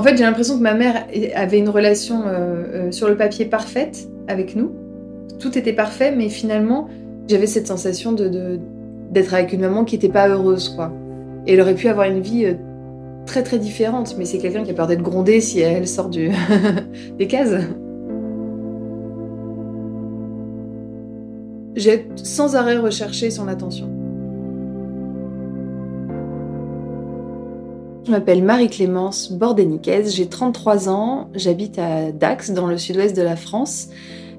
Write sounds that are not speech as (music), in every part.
En fait, j'ai l'impression que ma mère avait une relation sur le papier parfaite avec nous. Tout était parfait, mais finalement, j'avais cette sensation de, d'être avec une maman qui n'était pas heureuse, quoi. Elle aurait pu avoir une vie très très différente, mais c'est quelqu'un qui a peur d'être grondé si elle sort du (laughs) des cases. J'ai sans arrêt recherché son attention. Je m'appelle Marie-Clémence Bordeniquez, j'ai 33 ans, j'habite à Dax, dans le sud-ouest de la France.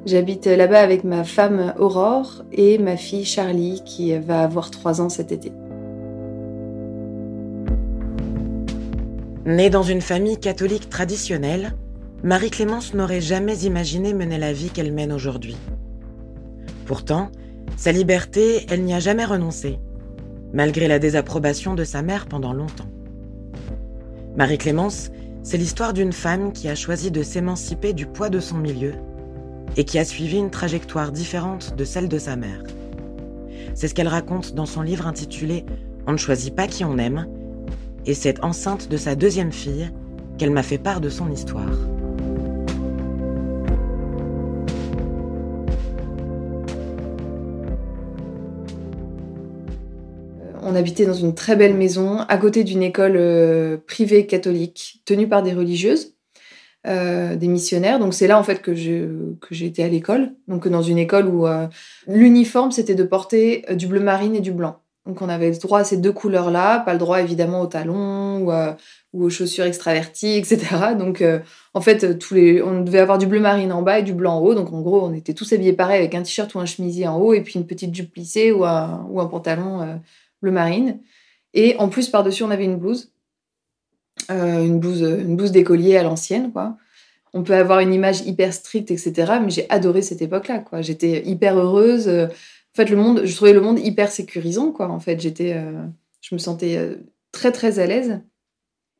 J'habite là-bas avec ma femme Aurore et ma fille Charlie qui va avoir 3 ans cet été. Née dans une famille catholique traditionnelle, Marie-Clémence n'aurait jamais imaginé mener la vie qu'elle mène aujourd'hui. Pourtant, sa liberté, elle n'y a jamais renoncé, malgré la désapprobation de sa mère pendant longtemps. Marie-Clémence, c'est l'histoire d'une femme qui a choisi de s'émanciper du poids de son milieu et qui a suivi une trajectoire différente de celle de sa mère. C'est ce qu'elle raconte dans son livre intitulé On ne choisit pas qui on aime, et c'est enceinte de sa deuxième fille qu'elle m'a fait part de son histoire. On habitait dans une très belle maison à côté d'une école euh, privée catholique tenue par des religieuses, euh, des missionnaires. Donc c'est là en fait que j'ai été à l'école. Donc dans une école où euh, l'uniforme c'était de porter du bleu marine et du blanc. Donc on avait le droit à ces deux couleurs-là, pas le droit évidemment aux talons ou, aux chaussures extraverties, etc. Donc en fait tous les, on devait avoir du bleu marine en bas et du blanc en haut. Donc en gros on était tous habillés pareil avec un t-shirt ou un chemisier en haut et puis une petite jupe plissée ou un pantalon bleu marine. Et en plus, par-dessus, on avait une blouse. Euh, une blouse, une blouse d'écolier à l'ancienne, quoi. On peut avoir une image hyper stricte, etc. Mais j'ai adoré cette époque-là, quoi. J'étais hyper heureuse. En fait, le monde, je trouvais le monde hyper sécurisant, quoi. En fait, j'étais, euh, je me sentais euh, très, très à l'aise.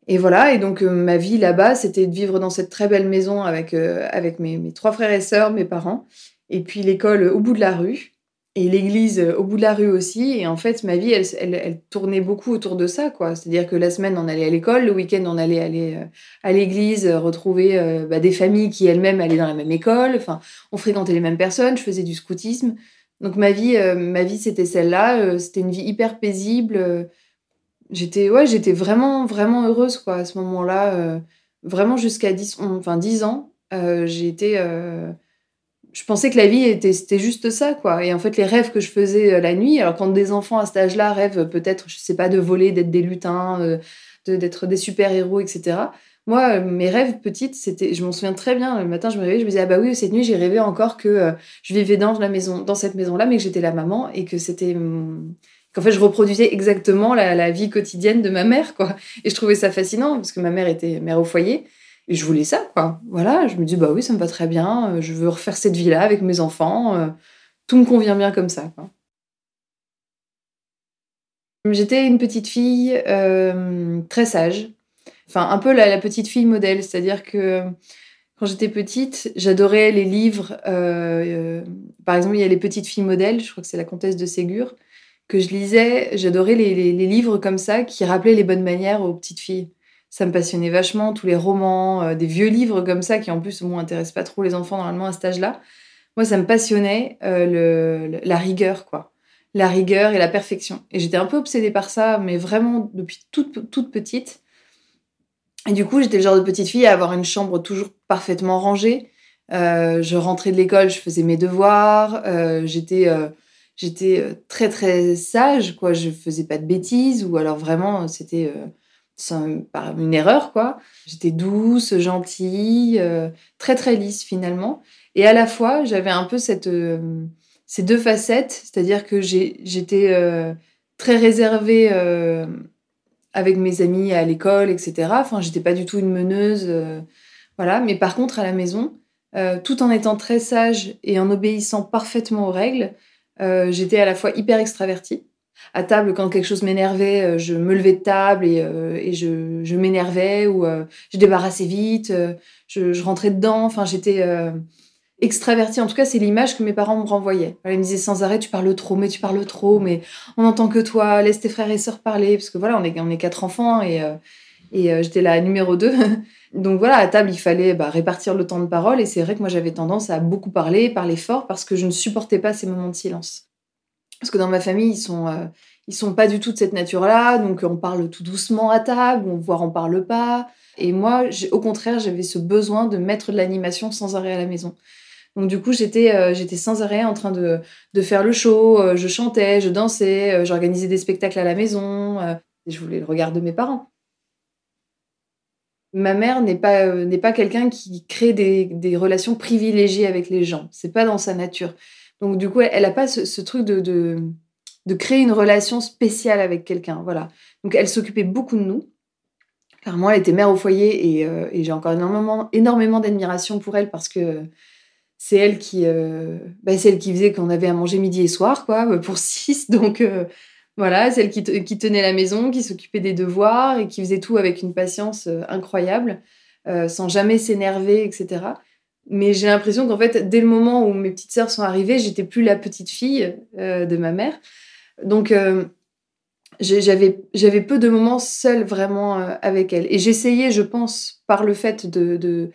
Et voilà, et donc ma vie là-bas, c'était de vivre dans cette très belle maison avec, avec mes, mes, trois frères et sœurs, mes parents, et puis l'école au bout de la rue et l'église euh, au bout de la rue aussi. Et en fait, ma vie, elle, elle, tournait beaucoup autour de ça, quoi. C'est-à-dire que la semaine, on allait à l'école, le week-end, on allait aller euh, à l'église, euh, retrouver bah, des familles qui elles-mêmes allaient dans la même école. Enfin, on fréquentait les mêmes personnes. Je faisais du scoutisme. Donc ma vie, ma vie, c'était celle-là. C'était une vie hyper paisible. J'étais, ouais, j'étais vraiment, vraiment heureuse, quoi, à ce moment-là. vraiment jusqu'à 10, enfin 10 ans, j'ai été je pensais que la vie était c'était juste ça quoi. Et en fait les rêves que je faisais euh, la nuit alors quand des enfants à cet âge-là rêvent peut-être je sais pas de voler d'être des lutins euh, d'être des super héros etc moi euh, mes rêves petites c'était je m'en souviens très bien le matin je me réveillais je me disais ah bah oui cette nuit j'ai rêvé encore que je vivais dans la maison dans cette maison là mais que j'étais la maman et que c'était hum, qu'en fait je reproduisais exactement la, la vie quotidienne de ma mère quoi. Et je trouvais ça fascinant parce que ma mère était mère au foyer et je voulais ça, quoi. Voilà, je me dis, bah oui, ça me va très bien, euh, je veux refaire cette vie-là avec mes enfants, euh, tout me convient bien comme ça. J'étais une petite fille euh, très sage, enfin un peu la, petite fille modèle, c'est-à-dire que quand j'étais petite, j'adorais les livres. par exemple, il y a les petites filles modèles, je crois que c'est la comtesse de Ségur, que je lisais. J'adorais les, livres comme ça qui rappelaient les bonnes manières aux petites filles ça me passionnait vachement, tous les romans, euh, des vieux livres comme ça, qui en plus, bon, intéressent pas trop les enfants normalement à cet âge-là. Moi, ça me passionnait euh, le, la rigueur, quoi. La rigueur et la perfection. Et j'étais un peu obsédée par ça, mais vraiment depuis toute, toute petite. Et du coup, j'étais le genre de petite fille à avoir une chambre toujours parfaitement rangée. Euh, je rentrais de l'école, je faisais mes devoirs, j'étais j'étais très très sage, quoi. Je faisais pas de bêtises, ou alors vraiment, c'était par une erreur, quoi. J'étais douce, gentille, euh, très très lisse finalement. Et à la fois, j'avais un peu euh, ces deux facettes, c'est-à-dire que j'étais euh, très réservée avec mes amis à l'école, etc. Enfin, j'étais pas du tout une meneuse, voilà. Mais par contre, à la maison, tout en étant très sage et en obéissant parfaitement aux règles, j'étais à la fois hyper extravertie à table, quand quelque chose m'énervait, euh, je me levais de table et, euh, je, m'énervais ou euh, je débarrassais vite, je, rentrais dedans. Enfin, j'étais extravertie. En tout cas, c'est l'image que mes parents me renvoyaient. Ils me disaient sans arrêt, tu parles trop, mais tu parles trop, mais on n'entend que toi, laisse tes frères et sœurs parler. Parce que voilà, on est, quatre enfants et, j'étais la numéro 2. (laughs) Donc voilà, à table, il fallait bah, répartir le temps de parole. Et c'est vrai que moi, j'avais tendance à beaucoup parler, parler fort, parce que je ne supportais pas ces moments de silence. Parce que dans ma famille, ils sont, euh, ils sont pas du tout de cette nature-là. Donc on parle tout doucement à table, voire on parle pas. Et moi, au contraire, j'avais ce besoin de mettre de l'animation sans arrêt à la maison. Donc du coup, j'étais euh, j'étais sans arrêt en train de, de faire le show, je chantais, je dansais, j'organisais des spectacles à la maison, et je voulais le regard de mes parents. Ma mère n'est pas, euh, n'est pas quelqu'un qui crée des, des, relations privilégiées avec les gens. C'est pas dans sa nature. Donc, du coup, elle n'a pas ce, truc de, de, créer une relation spéciale avec quelqu'un. Voilà. Donc, elle s'occupait beaucoup de nous. Clairement, elle était mère au foyer et, euh, j'ai encore énormément, d'admiration pour elle parce que c'est elle qui, euh, bah, elle qui faisait qu'on avait à manger midi et soir, quoi, pour (laughs) six. Donc, voilà, celle qui, tenait la maison, qui s'occupait des devoirs et qui faisait tout avec une patience euh, incroyable, euh, sans jamais s'énerver, etc. Mais j'ai l'impression qu'en fait, dès le moment où mes petites sœurs sont arrivées, j'étais plus la petite fille euh, de ma mère. Donc, j'avais, j'avais peu de moments seuls vraiment avec elle. Et j'essayais, je pense, par le fait de, de,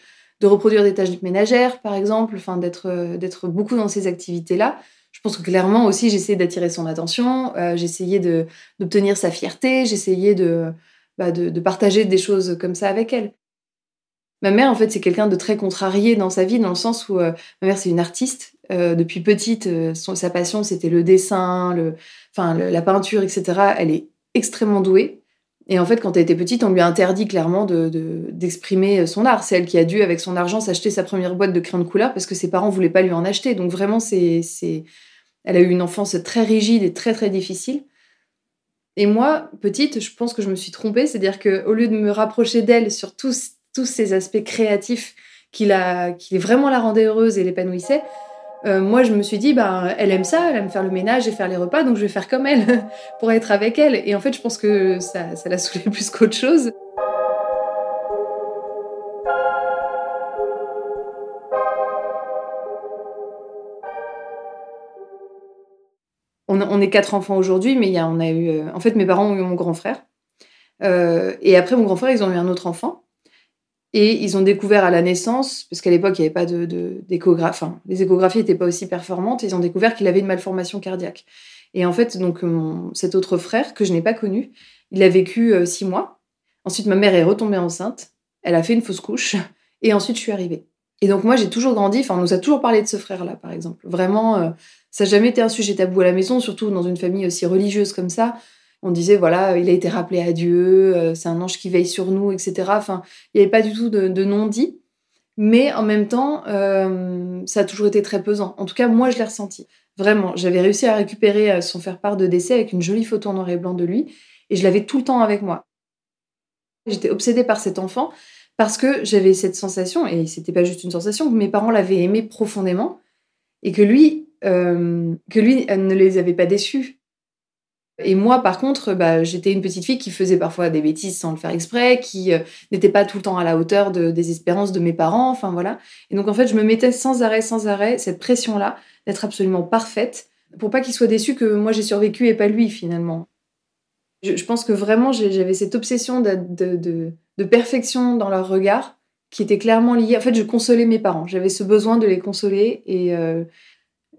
reproduire des tâches ménagères, par exemple, enfin, d'être, beaucoup dans ces activités-là, je pense que clairement aussi, j'essayais d'attirer son attention, euh, j'essayais d'obtenir sa fierté, j'essayais bah, de, de, partager des choses comme ça avec elle. Ma mère, en fait, c'est quelqu'un de très contrarié dans sa vie, dans le sens où euh, ma mère, c'est une artiste. Euh, depuis petite, sa passion, c'était le dessin, le, enfin, la peinture, etc. Elle est extrêmement douée. Et en fait, quand elle était petite, on lui a interdit clairement d'exprimer de, son art. C'est elle qui a dû, avec son argent, s'acheter sa première boîte de crayons de couleur parce que ses parents voulaient pas lui en acheter. Donc vraiment, c'est elle a eu une enfance très rigide et très très difficile. Et moi, petite, je pense que je me suis trompée, c'est-à-dire qu'au lieu de me rapprocher d'elle sur tous, tous ces aspects créatifs qui, la, qui vraiment la rendaient heureuse et l'épanouissaient, euh, moi je me suis dit, bah, elle aime ça, elle aime faire le ménage et faire les repas, donc je vais faire comme elle (laughs) pour être avec elle. Et en fait, je pense que ça, ça l'a (laughs) saoulée plus qu'autre chose. on, est quatre enfants aujourd'hui, mais y a, on a eu. Euh, en fait, mes parents ont eu mon grand frère. Euh, et après mon grand frère, ils ont eu un autre enfant. Et ils ont découvert à la naissance, parce qu'à l'époque, il n'y avait pas de, d'échographie, enfin, les échographies n'étaient pas aussi performantes, ils ont découvert qu'il avait une malformation cardiaque. Et en fait, donc, cet autre frère, que je n'ai pas connu, il a vécu euh, six mois. Ensuite, ma mère est retombée enceinte. Elle a fait une fausse couche. Et ensuite, je suis arrivée. Et donc, moi, j'ai toujours grandi. Enfin, on nous a toujours parlé de ce frère-là, par exemple. Vraiment, ça n'a jamais été un sujet tabou à la maison, surtout dans une famille aussi religieuse comme ça. On disait, voilà, il a été rappelé à Dieu, euh, c'est un ange qui veille sur nous, etc. Enfin, il n'y avait pas du tout de, non-dit. Mais en même temps, euh, ça a toujours été très pesant. En tout cas, moi, je l'ai ressenti. Vraiment, j'avais réussi à récupérer euh, son faire-part de décès avec une jolie photo en noir et blanc de lui. Et je l'avais tout le temps avec moi. J'étais obsédée par cet enfant parce que j'avais cette sensation, et c'était pas juste une sensation, que mes parents l'avaient aimé profondément et que lui, que lui ne les avait pas déçus. Et moi, par contre, bah, j'étais une petite fille qui faisait parfois des bêtises sans le faire exprès, qui euh, n'était pas tout le temps à la hauteur de, des espérances de mes parents, enfin voilà. Et donc en fait, je me mettais sans arrêt, sans arrêt, cette pression-là d'être absolument parfaite, pour pas qu'il soit déçu que moi j'ai survécu et pas lui finalement. Je, pense que vraiment j'avais cette obsession de, perfection dans leur regard qui était clairement liée. En fait, je consolais mes parents. J'avais ce besoin de les consoler et euh,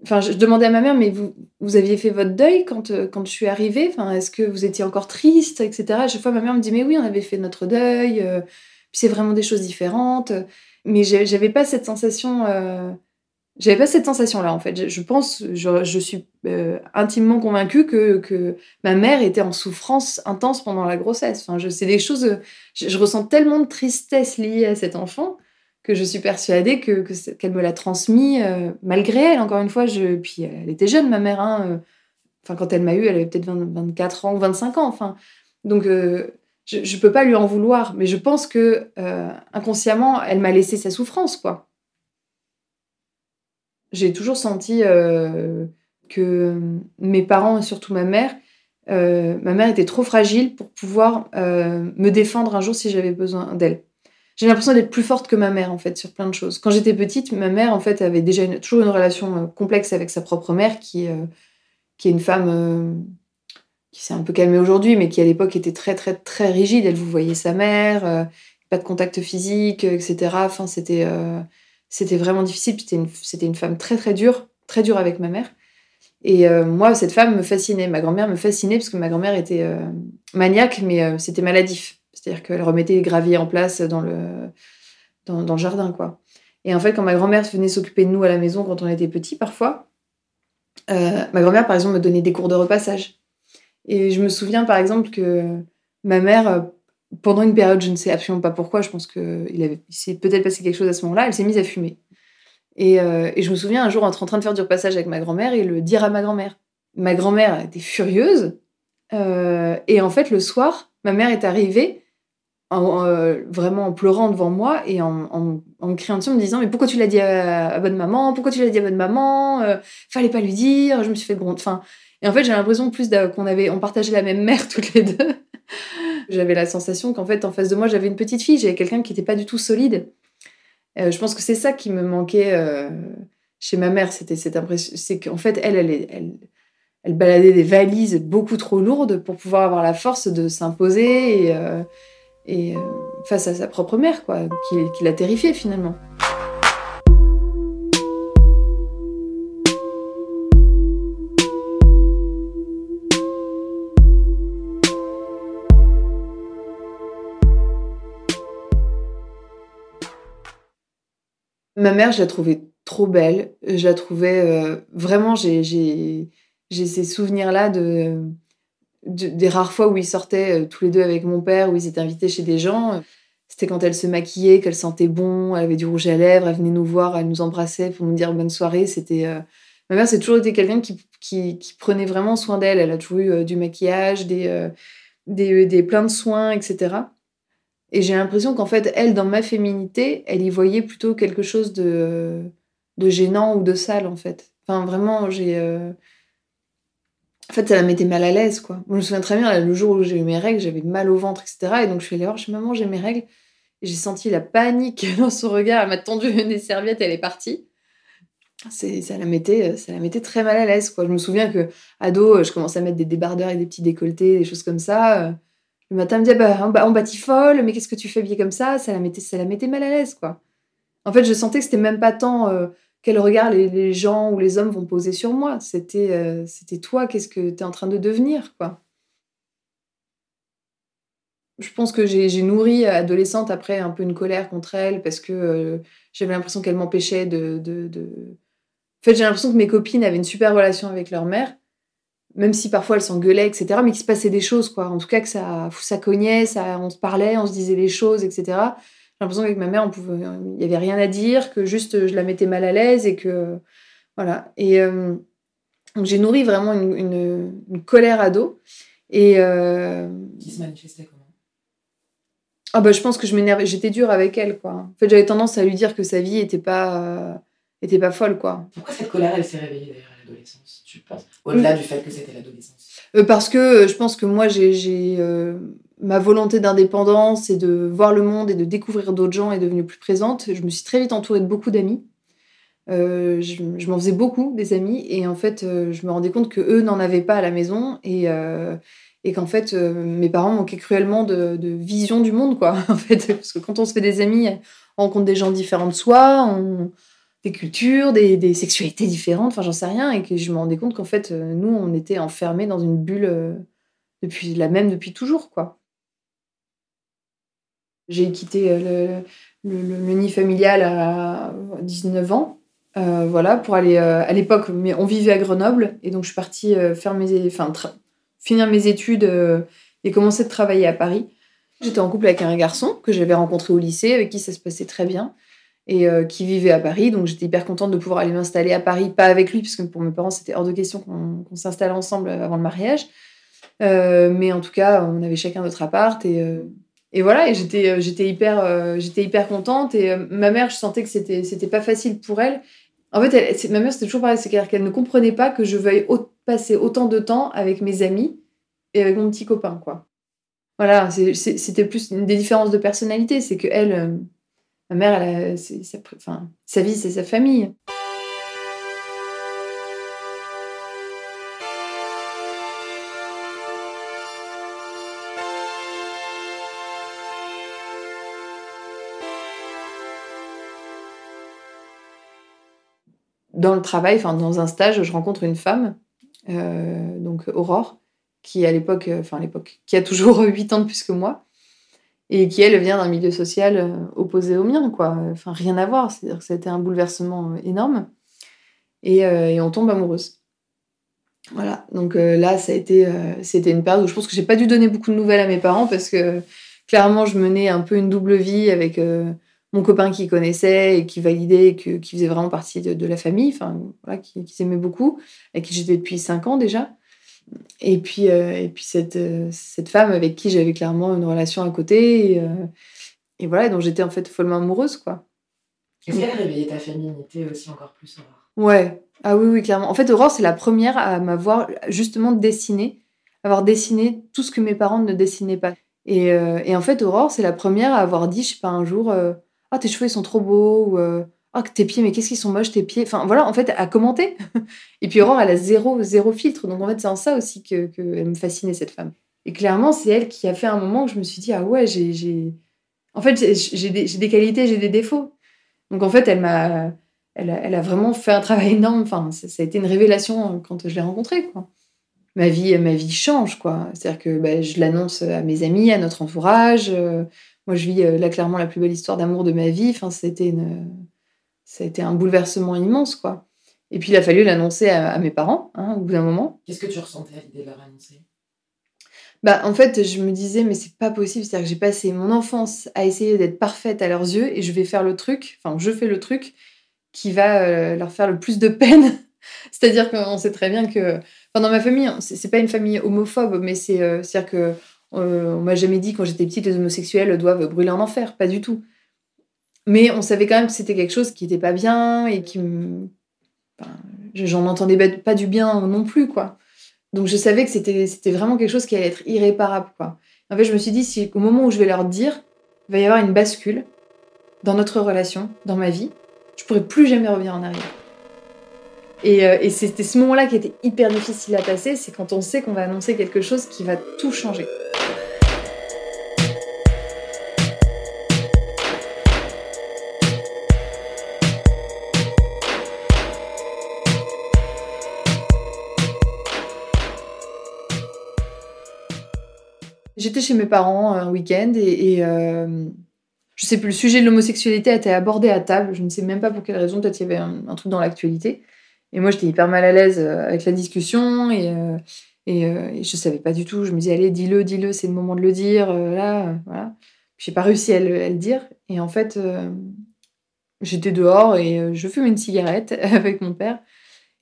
Enfin, je demandais à ma mère, mais vous, vous aviez fait votre deuil quand, euh, quand je suis arrivée? Enfin, Est-ce que vous étiez encore triste, etc. À chaque fois, ma mère me dit, mais oui, on avait fait notre deuil, euh, puis c'est vraiment des choses différentes. Mais j'avais pas cette sensation. Euh, j'avais pas cette sensation-là, en fait. Je, pense, je, suis intimement convaincue que, que ma mère était en souffrance intense pendant la grossesse. Enfin, je, des choses. Je ressens tellement de tristesse liée à cet enfant que je suis persuadée que, qu'elle me l'a transmis euh, malgré elle. Encore une fois, je, puis elle était jeune, ma mère. Hein, euh, enfin, quand elle m'a eu, elle avait peut-être 24 ans ou 25 ans. Enfin, donc euh, je ne peux pas lui en vouloir, mais je pense que inconsciemment, elle m'a laissé sa souffrance, quoi. J'ai toujours senti que mes parents et surtout ma mère, ma mère était trop fragile pour pouvoir me défendre un jour si j'avais besoin d'elle j'ai l'impression d'être plus forte que ma mère en fait sur plein de choses. Quand j'étais petite, ma mère en fait avait déjà toujours une relation euh, complexe avec sa propre mère qui, euh, qui est une femme qui s'est un peu calmée aujourd'hui, mais qui à l'époque était très très très rigide. Elle vous voyait sa mère, pas de contact physique, etc. Enfin, c'était c'était vraiment difficile. C'était une, c'était une femme très très dure, très dure avec ma mère. Et moi, cette femme me fascinait. Ma grand-mère me fascinait parce que ma grand-mère était maniaque, mais c'était maladif. C'est-à-dire qu'elle remettait les graviers en place dans le, dans, le jardin, quoi. Et en fait, quand ma grand-mère venait s'occuper de nous à la maison quand on était petits, parfois, euh, ma grand-mère, par exemple, me donnait des cours de repassage. Et je me souviens, par exemple, que ma mère, euh, pendant une période, je ne sais absolument pas pourquoi, je pense qu'il avait, s'est peut-être passé quelque chose à ce moment-là, elle s'est mise à fumer. Et, euh, et, je me souviens un jour en train de faire du repassage avec ma grand-mère et le dire à ma grand-mère. Ma grand-mère était furieuse. et en fait, le soir, ma mère est arrivée en, euh, vraiment en pleurant devant moi et en, me criant dessus, en me disant Mais pourquoi tu l'as dit à, bonne maman? Pourquoi tu l'as dit à bonne maman? Euh, Fallait pas lui dire, je me suis fait gronde. Enfin, et en fait, j'ai l'impression plus qu'on on partageait la même mère (laughs) toutes les deux. j'avais la sensation qu'en fait, en face de moi, j'avais une petite fille, j'avais quelqu'un qui n'était pas du tout solide. Euh, je pense que c'est ça qui me manquait chez ma mère. C'était cette impression, c'est qu'en fait, elle, elle, elle, baladait des valises beaucoup trop lourdes pour pouvoir avoir la force de s'imposer et euh, face à sa propre mère, quoi, qui, l'a terrifiée finalement. Ma mère, je la trouvais trop belle. Je la trouvais euh, vraiment. J'ai ces souvenirs-là de des rares fois où ils sortaient euh, tous les deux avec mon père, où ils étaient invités chez des gens, c'était quand elle se maquillait, qu'elle sentait bon, elle avait du rouge à lèvres, elle venait nous voir, elle nous embrassait pour nous dire bonne soirée. C'était euh, ma mère, c'est toujours été quelqu'un qui, qui, prenait vraiment soin d'elle. Elle a toujours eu euh, du maquillage, des, des, des plein de soins, etc. Et j'ai l'impression qu'en fait, elle, dans ma féminité, elle y voyait plutôt quelque chose de, de gênant ou de sale, en fait. Enfin, vraiment, j'ai en fait, ça la mettait mal à l'aise, quoi. Je me souviens très bien, le jour où j'ai eu mes règles, j'avais mal au ventre, etc. Et donc, je suis allée voir chez maman, j'ai mes règles. J'ai senti la panique (laughs) dans son regard. Elle m'a tendu des serviettes, elle est partie. ça la mettait, ça la mettait très mal à l'aise, quoi. Je me souviens que ado, je commençais à mettre des débardeurs et des petits décolletés, des choses comme ça. Le matin, elle me disait, bah, on folle, mais qu'est-ce que tu fais bien comme ça? Ça la mettait, ça la mettait mal à l'aise, quoi. En fait, je sentais que c'était même pas tant euh, quel regard les, gens ou les hommes vont poser sur moi. C'était euh, c'était toi, qu'est-ce que tu es en train de devenir, quoi. Je pense que j'ai nourri adolescente après un peu une colère contre elle parce que euh, j'avais l'impression qu'elle m'empêchait de, de, En fait, j'ai l'impression que mes copines avaient une super relation avec leur mère, même si parfois elles s'engueulaient, etc. Mais qu'il se passait des choses, quoi. En tout cas, que ça, ça cognait, ça, on se parlait, on se disait les choses, etc. J'ai l'impression qu'avec ma mère, on pouvait, il y avait rien à dire, que juste je la mettais mal à l'aise et que voilà. Et euh, j'ai nourri vraiment une, une, colère ado. Et euh, qui se manifestait comment? Ah bah je pense que je m'énervais, j'étais dure avec elle quoi. En fait, j'avais tendance à lui dire que sa vie était pas euh, était pas folle quoi. Pourquoi cette colère elle s'est réveillée d'ailleurs à l'adolescence, tu penses? Au-delà du fait que c'était l'adolescence? parce que je pense que moi j'ai ma volonté d'indépendance et de voir le monde et de découvrir d'autres gens est devenue plus présente. Je me suis très vite entourée de beaucoup d'amis. Euh, je, m'en faisais beaucoup des amis et en fait euh, je me rendais compte que eux n'en avaient pas à la maison et, euh, qu'en fait mes parents manquaient cruellement de, vision du monde quoi (laughs) en fait parce que quand on se fait des amis on rencontre des gens différents de soi des cultures des, des, sexualités différentes enfin j'en sais rien et que je me rendais compte qu'en fait nous on était enfermés dans une bulle depuis la même depuis toujours quoi j'ai quitté euh, le, le, nid familial à 19 ans. Euh, voilà, pour aller euh, à l'époque, mais on vivait à Grenoble et donc je suis partie faire mes, enfin, finir mes études et commencer de travailler à Paris. J'étais en couple avec un garçon que j'avais rencontré au lycée, avec qui ça se passait très bien et qui vivait à Paris. Donc j'étais hyper contente de pouvoir aller m'installer à Paris, pas avec lui, parce que pour mes parents c'était hors de question qu'on s'installe ensemble avant le mariage. mais en tout cas, on avait chacun notre appart et et voilà, et j'étais, euh, j'étais hyper, euh, j'étais hyper contente. Et euh, ma mère, je sentais que c'était, c'était pas facile pour elle. En fait, elle, ma mère, c'était toujours pareil, c'est qu'elle ne comprenait pas que je veuille passer autant de temps avec mes amis et avec mon petit copain, quoi. Voilà, c'était plus une des différences de personnalité, c'est que elle, ma mère, elle a, enfin, sa vie, c'est sa famille. Dans le travail, enfin dans un stage, je rencontre une femme, donc Aurore, qui à l'époque, enfin à l'époque, qui a toujours (laughs) 8 ans de plus que moi, et qui elle vient d'un milieu social opposé au mien, quoi. Enfin rien à voir. C'est-à-dire que ça a été un bouleversement énorme, et, on tombe amoureuse. Voilà, donc euh, là, ça a été, euh, c'était une période où je pense que j'ai pas dû donner beaucoup de nouvelles à mes parents parce que clairement, je menais un peu une double vie avec euh, mon copain qui connaissait et qui validait, et qui faisait vraiment partie de, la famille, enfin, voilà, qui, qui s'aimait beaucoup, avec qui j'étais depuis cinq ans déjà. Et puis, et puis cette, cette femme avec qui j'avais clairement une relation à côté. Et, et voilà, dont j'étais en fait follement amoureuse, quoi. Est-ce qu'elle réveillait ta féminité aussi encore plus Ouais, ah oui, oui, clairement. En fait, Aurore, c'est la première à m'avoir justement dessiné, avoir dessiné tout ce que mes parents ne dessinaient pas. Et, euh, en fait, Aurore, c'est la première à avoir dit, je sais pas, un jour, euh, ah, tes cheveux, ils sont trop beaux, ou euh, ah, tes pieds, mais qu'est-ce qu'ils sont moches, tes pieds? Enfin, voilà, en fait, à commenter. (laughs) et puis Aurore, elle a zéro, zéro filtre. Donc, en fait, c'est en ça aussi qu'elle que me fascinait, cette femme. Et clairement, c'est elle qui a fait un moment où je me suis dit, ah ouais, j'ai. En fait, j'ai des, des qualités, j'ai des défauts. Donc, en fait, elle m'a elle a, vraiment fait un travail énorme. Enfin, ça, a été une révélation euh, quand je l'ai rencontrée, quoi. Ma vie, ma vie change, quoi. C'est-à-dire que bah, je l'annonce à mes amis, à notre entourage. Euh, moi, je vis euh, là clairement la plus belle histoire d'amour de ma vie. Enfin, c'était une, ça a été un bouleversement immense, quoi. Et puis, il a fallu l'annoncer à, mes parents, hein, au bout d'un moment. Qu'est-ce que tu ressentais à l'idée de leur annoncer? Bah, en fait, je me disais, mais c'est pas possible. C'est-à-dire que j'ai passé mon enfance à essayer d'être parfaite à leurs yeux et je vais faire le truc, enfin, je fais le truc qui va euh, leur faire le plus de peine. (laughs) C'est-à-dire qu'on sait très bien que, enfin, dans ma famille, c'est pas une famille homophobe, mais c'est, euh, à dire que euh, on m'a jamais dit quand j'étais petite les homosexuels doivent brûler en enfer, pas du tout. Mais on savait quand même que c'était quelque chose qui n'était pas bien et qui, j'en entendais pas du bien non plus, quoi. Donc je savais que c'était, c'était vraiment quelque chose qui allait être irréparable, quoi. En fait, je me suis dit, si au moment où je vais leur dire, il va y avoir une bascule dans notre relation, dans ma vie, je pourrais plus jamais revenir en arrière. Et, euh, et c'était ce moment-là qui était hyper difficile à passer, c'est quand on sait qu'on va annoncer quelque chose qui va tout changer. J'étais chez mes parents un week-end et, euh, je sais plus, le sujet de l'homosexualité a été abordé à table. Je ne sais même pas pour quelle raison. Peut-être qu'il y avait un, truc dans l'actualité. Et moi, j'étais hyper mal à l'aise euh, avec la discussion et, euh, et, euh, et, je savais pas du tout. Je me disais, allez, dis-le, dis-le, c'est le moment de le dire. là, voilà. J'ai pas réussi à le, dire. Et en fait, j'étais dehors et je fume une cigarette (laughs) avec mon père.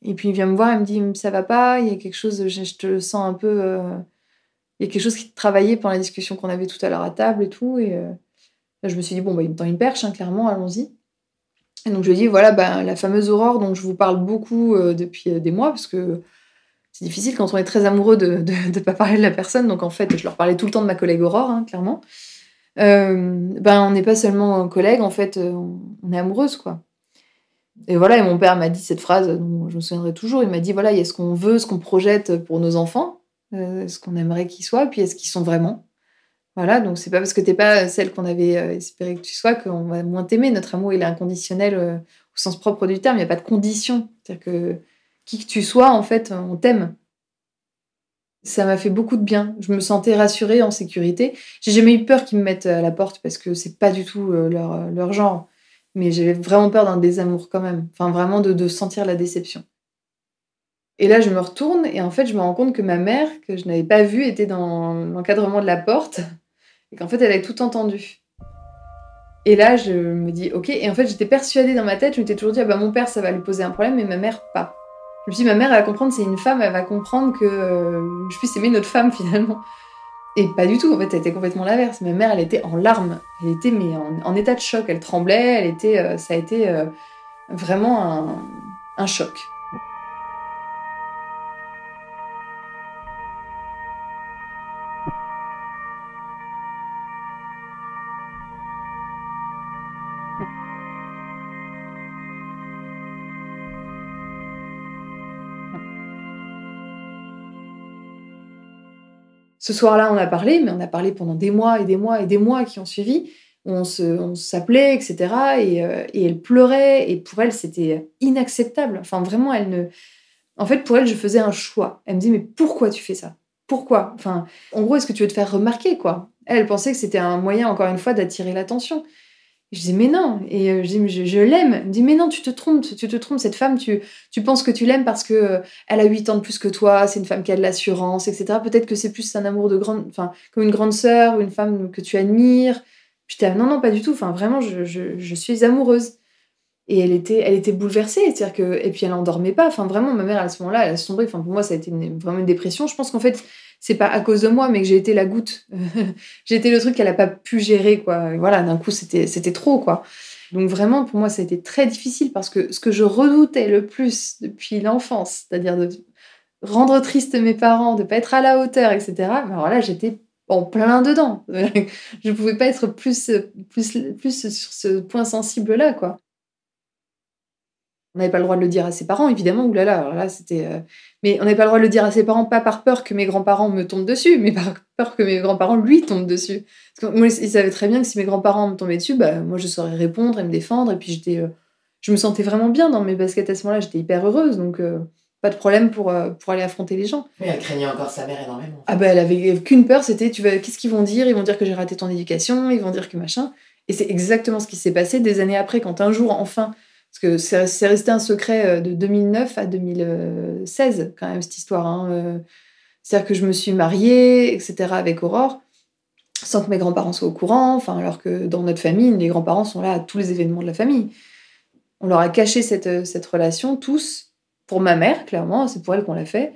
Et puis il vient me voir, il me dit, ça va pas, il y a quelque chose, je, te sens un peu. Il y a quelque chose qui travaillait pendant la discussion qu'on avait tout à l'heure à table et tout. Et je me suis dit, bon, bah, il me tend une perche, hein, clairement, allons-y. Et donc je lui ai dit, voilà, bah, la fameuse aurore dont je vous parle beaucoup euh, depuis euh, des mois, parce que c'est difficile quand on est très amoureux de ne pas parler de la personne. Donc en fait, je leur parlais tout le temps de ma collègue Aurore, hein, clairement. Euh, ben, on n'est pas seulement collègue, en fait, on, est amoureuse, quoi. Et voilà, et mon père m'a dit cette phrase dont je me souviendrai toujours. Il m'a dit, voilà, il y a ce qu'on veut, ce qu'on projette pour nos enfants, ce qu'on aimerait qu'ils soient, puis est-ce qu'ils sont vraiment? Voilà, donc c'est pas parce que t'es pas celle qu'on avait euh, espéré que tu sois qu'on va moins t'aimer. Notre amour, il est inconditionnel euh, au sens propre du terme. Il n'y a pas de condition. C'est-à-dire que qui que tu sois, en fait, on t'aime. Ça m'a fait beaucoup de bien. Je me sentais rassurée, en sécurité. J'ai jamais eu peur qu'ils me mettent à la porte parce que c'est pas du tout euh, leur, leur genre. Mais j'avais vraiment peur d'un désamour quand même. Enfin, vraiment de sentir la déception. Et là, je me retourne et en fait, je me rends compte que ma mère, que je n'avais pas vue, était dans l'encadrement de la porte et qu'en fait, elle avait tout entendu. Et là, je me dis, ok. Et en fait, j'étais persuadée dans ma tête, je m'étais toujours dit, ah bah mon père, ça va lui poser un problème, mais ma mère, pas. Je me suis dit, ma mère, elle va comprendre, c'est une femme, elle va comprendre que euh, je puisse aimer notre femme (laughs) finalement. Et pas du tout, en fait, elle était complètement l'inverse. Ma mère, elle était en larmes. Elle était mais en, état de choc. Elle tremblait, elle était, euh, ça a été euh, vraiment un choc. Ce soir-là, on a parlé, mais on a parlé pendant des mois et des mois et des mois qui ont suivi, on s'appelait, etc. Et, et, elle pleurait. Et pour elle, c'était inacceptable. Enfin, vraiment, elle ne. En fait, pour elle, je faisais un choix. Elle me dit, mais pourquoi tu fais ça? Pourquoi? Enfin, en gros, est-ce que tu veux te faire remarquer, quoi? Elle pensait que c'était un moyen, encore une fois, d'attirer l'attention. Je dis mais non et euh, je dis je, l'aime. Elle me dit mais non tu te trompes, tu te trompes cette femme tu tu penses que tu l'aimes parce que euh, elle a 8 ans de plus que toi, c'est une femme qui a de l'assurance etc. Peut-être que c'est plus un amour de grande enfin comme une grande sœur ou une femme que tu admires. J'étais non non pas du tout. Enfin vraiment je, je, je suis amoureuse. Et elle était, elle était bouleversée, c'est-à-dire que et puis elle endormait pas. Enfin vraiment, ma mère à ce moment-là, elle a sombré. Enfin pour moi, ça a été vraiment une dépression. Je pense qu'en fait, c'est pas à cause de moi, mais que j'ai été la goutte. (laughs) j'ai été le truc qu'elle a pas pu gérer, quoi. voilà, d'un coup, c'était, c'était trop, quoi. Donc vraiment, pour moi, ça a été très difficile parce que ce que je redoutais le plus depuis l'enfance, c'est-à-dire de rendre triste mes parents, de pas être à la hauteur, etc. Mais alors là, j'étais en plein dedans. (laughs) je pouvais pas être plus, plus, plus sur ce point sensible-là, quoi. On n'avait pas le droit de le dire à ses parents, évidemment. Oulala, alors là, c'était. Euh, mais on n'avait pas le droit de le dire à ses parents, pas par peur que mes grands-parents me tombent dessus, mais par peur que mes grands-parents lui tombent dessus. Parce que moi, ils savaient très bien que si mes grands-parents me tombaient dessus, bah, moi, je saurais répondre et me défendre. Et puis, j'étais, euh, je me sentais vraiment bien dans mes baskets à ce moment-là. J'étais hyper heureuse, donc euh, pas de problème pour, pour aller affronter les gens. Mais elle craignait encore sa mère énormément. Ah bah, elle avait qu'une peur, c'était, tu vas, qu'est-ce qu'ils vont dire? Ils vont dire que j'ai raté ton éducation, ils vont dire que machin. Et c'est exactement ce qui s'est passé des années après, quand un jour, enfin, parce que c'est resté un secret euh, de 2009 à 2016, quand même, cette histoire. Hein, euh. C'est-à-dire que je me suis mariée, etc., avec Aurore, sans que mes grands-parents soient au courant, enfin, alors que dans notre famille, les grands-parents sont là à tous les événements de la famille. On leur a caché cette, euh, cette relation, tous, pour ma mère, clairement, c'est pour elle qu'on l'a fait,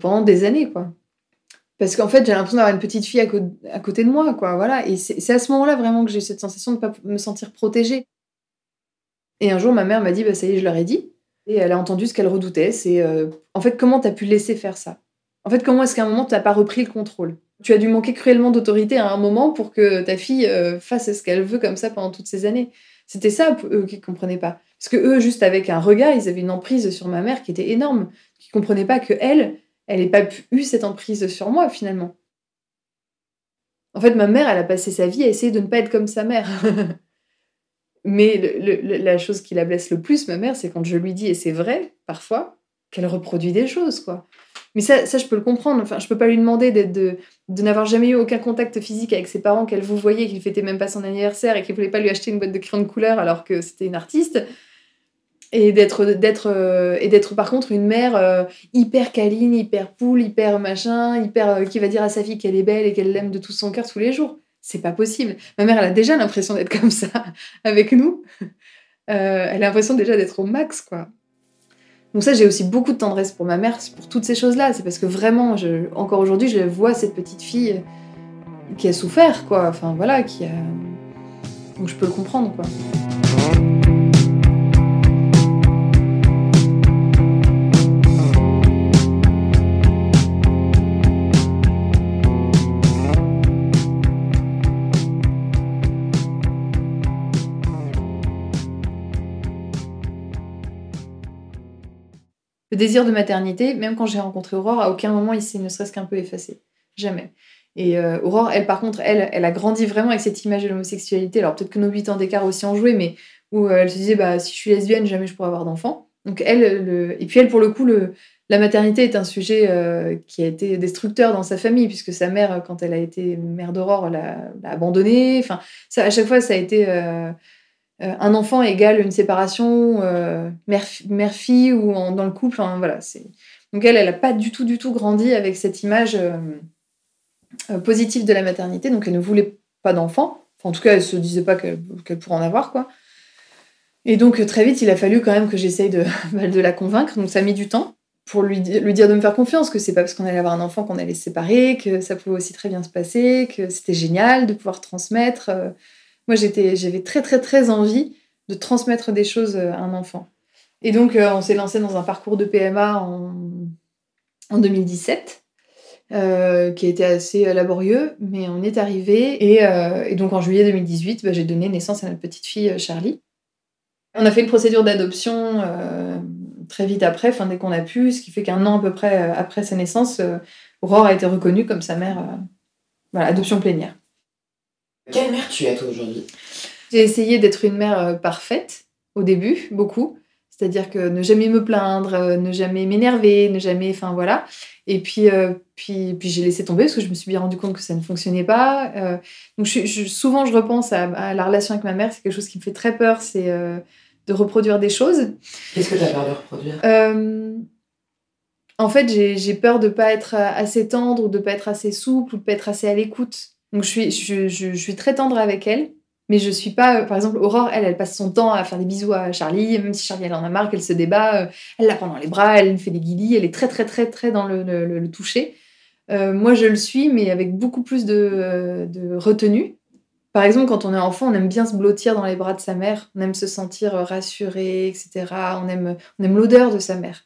pendant des années, quoi. Parce qu'en fait, j'ai l'impression d'avoir une petite fille à, côté de moi, quoi, voilà. Et c'est à ce moment-là, vraiment, que j'ai cette sensation de ne pas me sentir protégée. Et un jour, ma mère m'a dit, bah, ça y est, je leur ai dit. Et elle a entendu ce qu'elle redoutait. C'est, euh, en fait, comment tu as pu laisser faire ça? En fait, comment est-ce qu'à un moment, tu n'as pas repris le contrôle? Tu as dû manquer cruellement d'autorité à un moment pour que ta fille euh, fasse ce qu'elle veut comme ça pendant toutes ces années. C'était ça, eux, qui ne comprenaient pas. Parce que eux, juste avec un regard, ils avaient une emprise sur ma mère qui était énorme. Qui ne comprenaient pas que elle, elle n'ait pas eu cette emprise sur moi, finalement. En fait, ma mère, elle a passé sa vie à essayer de ne pas être comme sa mère. (laughs) Mais la chose qui la blesse le plus, ma mère, c'est quand je lui dis, et c'est vrai, parfois, qu'elle reproduit des choses, quoi. Mais ça, ça, je peux le comprendre. Enfin, je peux pas lui demander de, de n'avoir jamais eu aucun contact physique avec ses parents, qu'elle vous voyait, qu'il fêtait même pas son anniversaire et qu'il voulait pas lui acheter une boîte de crayons de couleur alors que c'était une artiste. Et d'être, d'être, euh, et d'être par contre une mère euh, hyper câline, hyper poule, hyper machin, hyper euh, qui va dire à sa fille qu'elle est belle et qu'elle l'aime de tout son cœur tous les jours c'est pas possible. Ma mère, elle a déjà l'impression d'être comme ça (laughs) avec nous. Euh, elle a l'impression déjà d'être au max, quoi. Donc ça, j'ai aussi beaucoup de tendresse pour ma mère, pour toutes ces choses-là. C'est parce que vraiment, encore aujourd'hui, je vois cette petite fille qui a souffert, quoi. Enfin, voilà, qui a... Donc je peux le comprendre, quoi. Le désir de maternité, même quand j'ai rencontré Aurore, à aucun moment il s'est ne serait-ce qu'un peu effacé. Jamais. Et euh, Aurore, elle, par contre, elle, elle a grandi vraiment avec cette image de l'homosexualité. Alors peut-être que nos huit ans d'écart aussi ont joué, mais où euh, elle se disait, bah, si je suis lesbienne, jamais je pourrais avoir d'enfant. Donc elle, le... et puis elle, pour le coup, la maternité est un sujet euh, qui a été destructeur dans sa famille, puisque sa mère, quand elle a été mère d'Aurore, l'a abandonnée. Enfin, ça, à chaque fois, ça a été un enfant égale une séparation euh, mère-fille ou dans le couple. voilà, Donc elle, elle n'a pas du tout, du tout grandi avec cette image euh, positive de la maternité. Donc elle ne voulait pas d'enfant. en tout cas, elle se disait pas qu'elle pourrait en avoir, quoi. Et donc très vite, il a fallu quand même que j'essaye de, (laughs) bah, la convaincre. Donc ça a mis du temps pour lui, lui dire de me faire confiance, que c'est pas parce qu'on allait avoir un enfant qu'on allait se séparer, que ça pouvait aussi très bien se passer, que c'était génial de pouvoir transmettre. Moi, j'avais très, très, très envie de transmettre des choses à un enfant. Et donc, euh, on s'est lancé dans un parcours de PMA en, en 2017, euh, qui a été assez laborieux, mais on est arrivé. Et, euh, donc, en juillet 2018, bah, j'ai donné naissance à notre petite fille Charlie. On a fait une procédure d'adoption très vite après, dès qu'on a pu, ce qui fait qu'un an à peu près après sa naissance, Aurore a été reconnue comme sa mère. voilà, adoption plénière. Quelle mère tu es toi aujourd'hui? J'ai essayé d'être une mère parfaite au début, beaucoup. C'est-à-dire que ne jamais me plaindre, ne jamais m'énerver, ne jamais. Enfin voilà. Et puis, puis, puis j'ai laissé tomber parce que je me suis bien rendu compte que ça ne fonctionnait pas. donc je, souvent, je repense à, la relation avec ma mère. C'est quelque chose qui me fait très peur. C'est de reproduire des choses. Qu'est-ce que tu as peur de reproduire? Euh, En fait, j'ai peur de ne pas être assez tendre ou de ne pas être assez souple ou de ne pas être assez à l'écoute. Donc, je suis, très tendre avec elle, mais je suis pas. Par exemple, Aurore, elle, elle passe son temps à faire des bisous à Charlie, même si Charlie, elle en a marre, qu'elle se débat, euh, elle la prend dans les bras, elle fait des guillis, elle est très, très, très, très dans le, toucher. Euh, moi, je le suis, mais avec beaucoup plus de, retenue. Par exemple, quand on est enfant, on aime bien se blottir dans les bras de sa mère, on aime se sentir euh, rassuré, etc. On aime, on aime l'odeur de sa mère.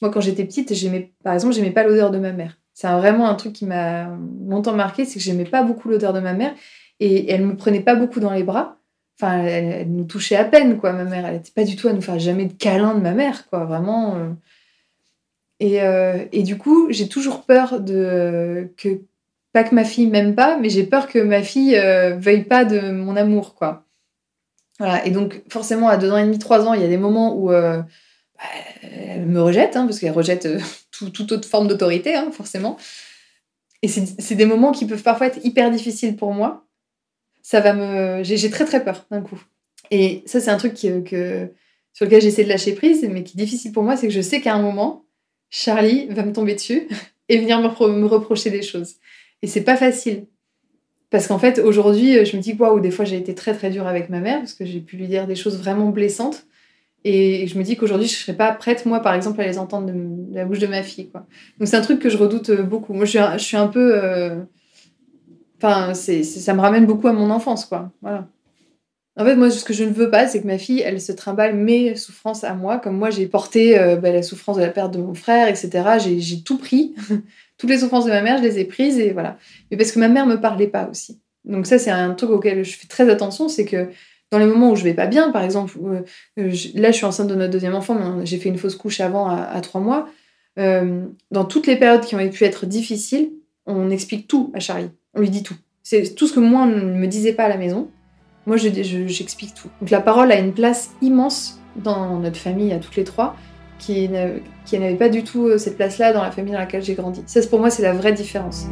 Moi, quand j'étais petite, j'aimais, par exemple, j'aimais pas l'odeur de ma mère. C'est vraiment un truc qui m'a longtemps marqué, c'est que j'aimais pas beaucoup l'odeur de ma mère et elle me prenait pas beaucoup dans les bras. Enfin, elle, nous touchait à peine, quoi, ma mère. Elle n'était pas du tout à nous faire jamais de câlin de ma mère, quoi, vraiment. Euh. Et, euh, et, du coup, j'ai toujours peur de que pas que ma fille m'aime pas, mais j'ai peur que ma fille euh, veuille pas de mon amour, quoi. Voilà. Et donc, forcément, à deux ans et demi, trois ans, il y a des moments où euh, bah, elle me rejette, hein, parce qu'elle rejette euh, toute autre forme d'autorité, hein, forcément. Et c'est des moments qui peuvent parfois être hyper difficiles pour moi. Ça va me, j'ai très très peur d'un coup. Et ça, c'est un truc que, sur lequel j'essaie de lâcher prise, mais qui est difficile pour moi, c'est que je sais qu'à un moment, Charlie va me tomber dessus (laughs) et venir me reprocher des choses. Et c'est pas facile. Parce qu'en fait, aujourd'hui, je me dis, waouh, des fois j'ai été très très dure avec ma mère, parce que j'ai pu lui dire des choses vraiment blessantes. Et je me dis qu'aujourd'hui, je ne serais pas prête, moi, par exemple, à les entendre de, la bouche de ma fille. Quoi. Donc c'est un truc que je redoute beaucoup. Moi, je suis un, je suis un peu... Euh, enfin, c'est, ça me ramène beaucoup à mon enfance, quoi. Voilà. En fait, moi, ce que je ne veux pas, c'est que ma fille, elle se trimballe mes souffrances à moi, comme moi, j'ai porté euh, bah, la souffrance de la perte de mon frère, etc. J'ai, tout pris. (laughs) toutes les souffrances de ma mère, je les ai prises et voilà. Mais parce que ma mère me parlait pas aussi. Donc ça, c'est un truc auquel je fais très attention, c'est que dans les moments où je vais pas bien, par exemple, euh, là, je suis enceinte de notre deuxième enfant, mais j'ai fait une fausse couche avant à, trois mois. Euh, dans toutes les périodes qui ont pu être difficiles, on explique tout à Charlie. On lui dit tout. C'est tout ce que moi, on ne me disait pas à la maison. Moi, j'explique tout. Donc la parole a une place immense dans notre famille, à toutes les trois qui, n'avait pas du tout euh, cette place-là dans la famille dans laquelle j'ai grandi. Ça, pour moi, c'est la vraie différence.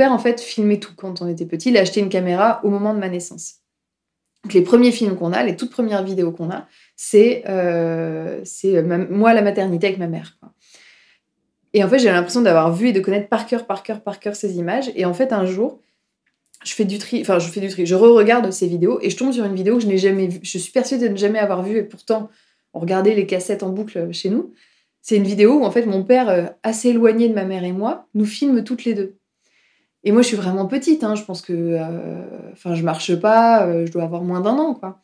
Père, en fait, filmait tout quand on était petit. Il a acheté une caméra au moment de ma naissance. Donc, les premiers films qu'on a, les toutes premières vidéos qu'on a, c'est euh, moi à la maternité avec ma mère. Et en fait, j'ai l'impression d'avoir vu et de connaître par cœur, par cœur, par cœur ces images. Et en fait, un jour, je fais du tri, enfin, je fais du tri, je re-regarde ces vidéos et je tombe sur une vidéo que je n'ai jamais vue. Je suis persuadée de ne jamais avoir vue et pourtant, on regardait les cassettes en boucle chez nous. C'est une vidéo où, en fait, mon père, euh, assez éloigné de ma mère et moi, nous filme toutes les deux. Et moi, je suis vraiment petite, hein, je pense que. Euh, enfin, je marche pas, euh, je dois avoir moins d'un an, quoi.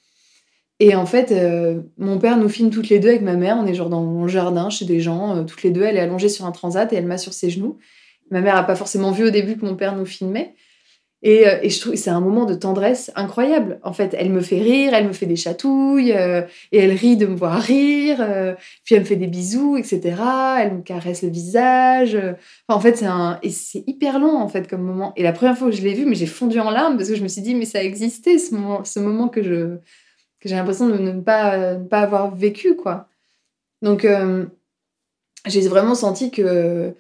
Et en fait, euh, mon père nous filme toutes les deux avec ma mère. On est genre dans le jardin chez des gens, toutes les deux. Elle est allongée sur un transat et elle m'a sur ses genoux. Ma mère n'a pas forcément vu au début que mon père nous filmait. Et, euh, et je trouve c'est un moment de tendresse incroyable. En fait, elle me fait rire, elle me fait des chatouilles, et elle rit de me voir rire. puis elle me fait des bisous, etc. Elle me caresse le visage. en fait, c'est un hyper long en fait comme moment. Et la première fois que je l'ai vu, mais j'ai fondu en larmes parce que je me suis dit mais ça existait ce moment, ce moment que je j'ai l'impression de ne pas, pas avoir vécu, quoi. Donc, euh, j'ai vraiment senti que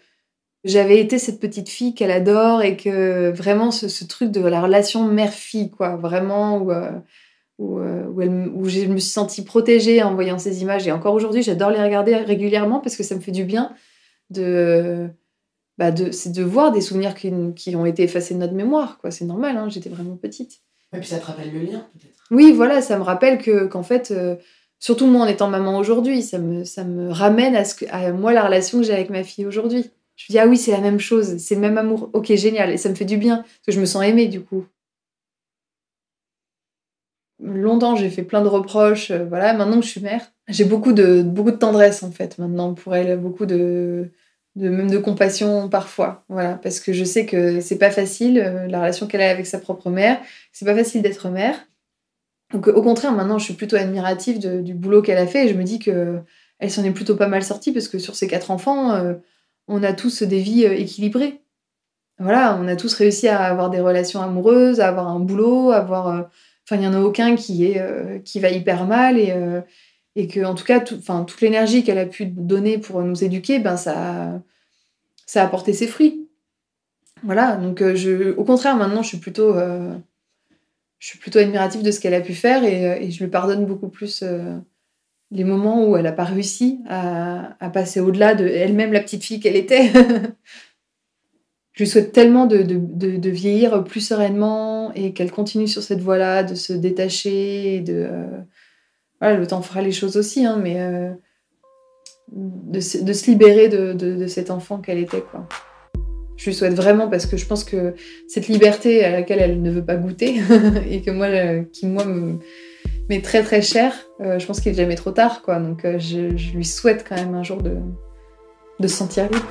j'avais été cette petite fille qu'elle adore et que vraiment ce, truc de la relation mère-fille, quoi, vraiment, où, euh, euh, où, où, je me suis sentie protégée en voyant ces images. Et encore aujourd'hui, j'adore les regarder régulièrement parce que ça me fait du bien de, bah de, de voir des souvenirs qui, qui, ont été effacés de notre mémoire, quoi. C'est normal, hein, j'étais vraiment petite. Et puis ça te rappelle le lien, peut-être oui, voilà, ça me rappelle que qu'en fait, euh, surtout moi en étant maman aujourd'hui, ça me, ça me ramène à, ce que, à moi la relation que j'ai avec ma fille aujourd'hui. Je me dis, ah oui, c'est la même chose, c'est le même amour. Ok, génial. Et ça me fait du bien, parce que je me sens aimée du coup. Longtemps, j'ai fait plein de reproches. Euh, voilà, maintenant que je suis mère, j'ai beaucoup de, beaucoup de tendresse en fait maintenant pour elle, beaucoup de, de même de compassion parfois. Voilà, parce que je sais que c'est pas facile, euh, la relation qu'elle a avec sa propre mère. C'est pas facile d'être mère. Donc au contraire, maintenant, je suis plutôt admirative du boulot qu'elle a fait et je me dis que elle s'en est plutôt pas mal sortie parce que sur ces quatre enfants, euh, on a tous des vies euh, équilibrées. Voilà, on a tous réussi à avoir des relations amoureuses, à avoir un boulot, à avoir. Euh, enfin, il n'y en a aucun qui, est, qui va hyper mal et, et que, en tout cas, enfin, toute l'énergie qu'elle a pu donner pour nous éduquer, ben, ça, ça a porté ses fruits. Voilà, donc je, au contraire, maintenant, je suis plutôt je suis plutôt admirative de ce qu'elle a pu faire et, je lui pardonne beaucoup plus les moments où elle n'a pas réussi à, passer au-delà de elle-même la petite fille qu'elle était. (laughs) je lui souhaite tellement de, vieillir plus sereinement et qu'elle continue sur cette voie-là, de se détacher. de, euh, voilà, le temps fera les choses aussi, hein, mais euh, de, se libérer de, cet enfant qu'elle était. Je lui souhaite vraiment parce que je pense que cette liberté à laquelle elle ne veut pas goûter (laughs) et que moi, qui moi me mais très très cher. Euh, je pense qu'il est jamais trop tard, quoi. Donc euh, je, lui souhaite quand même un jour de, de se sentir libre.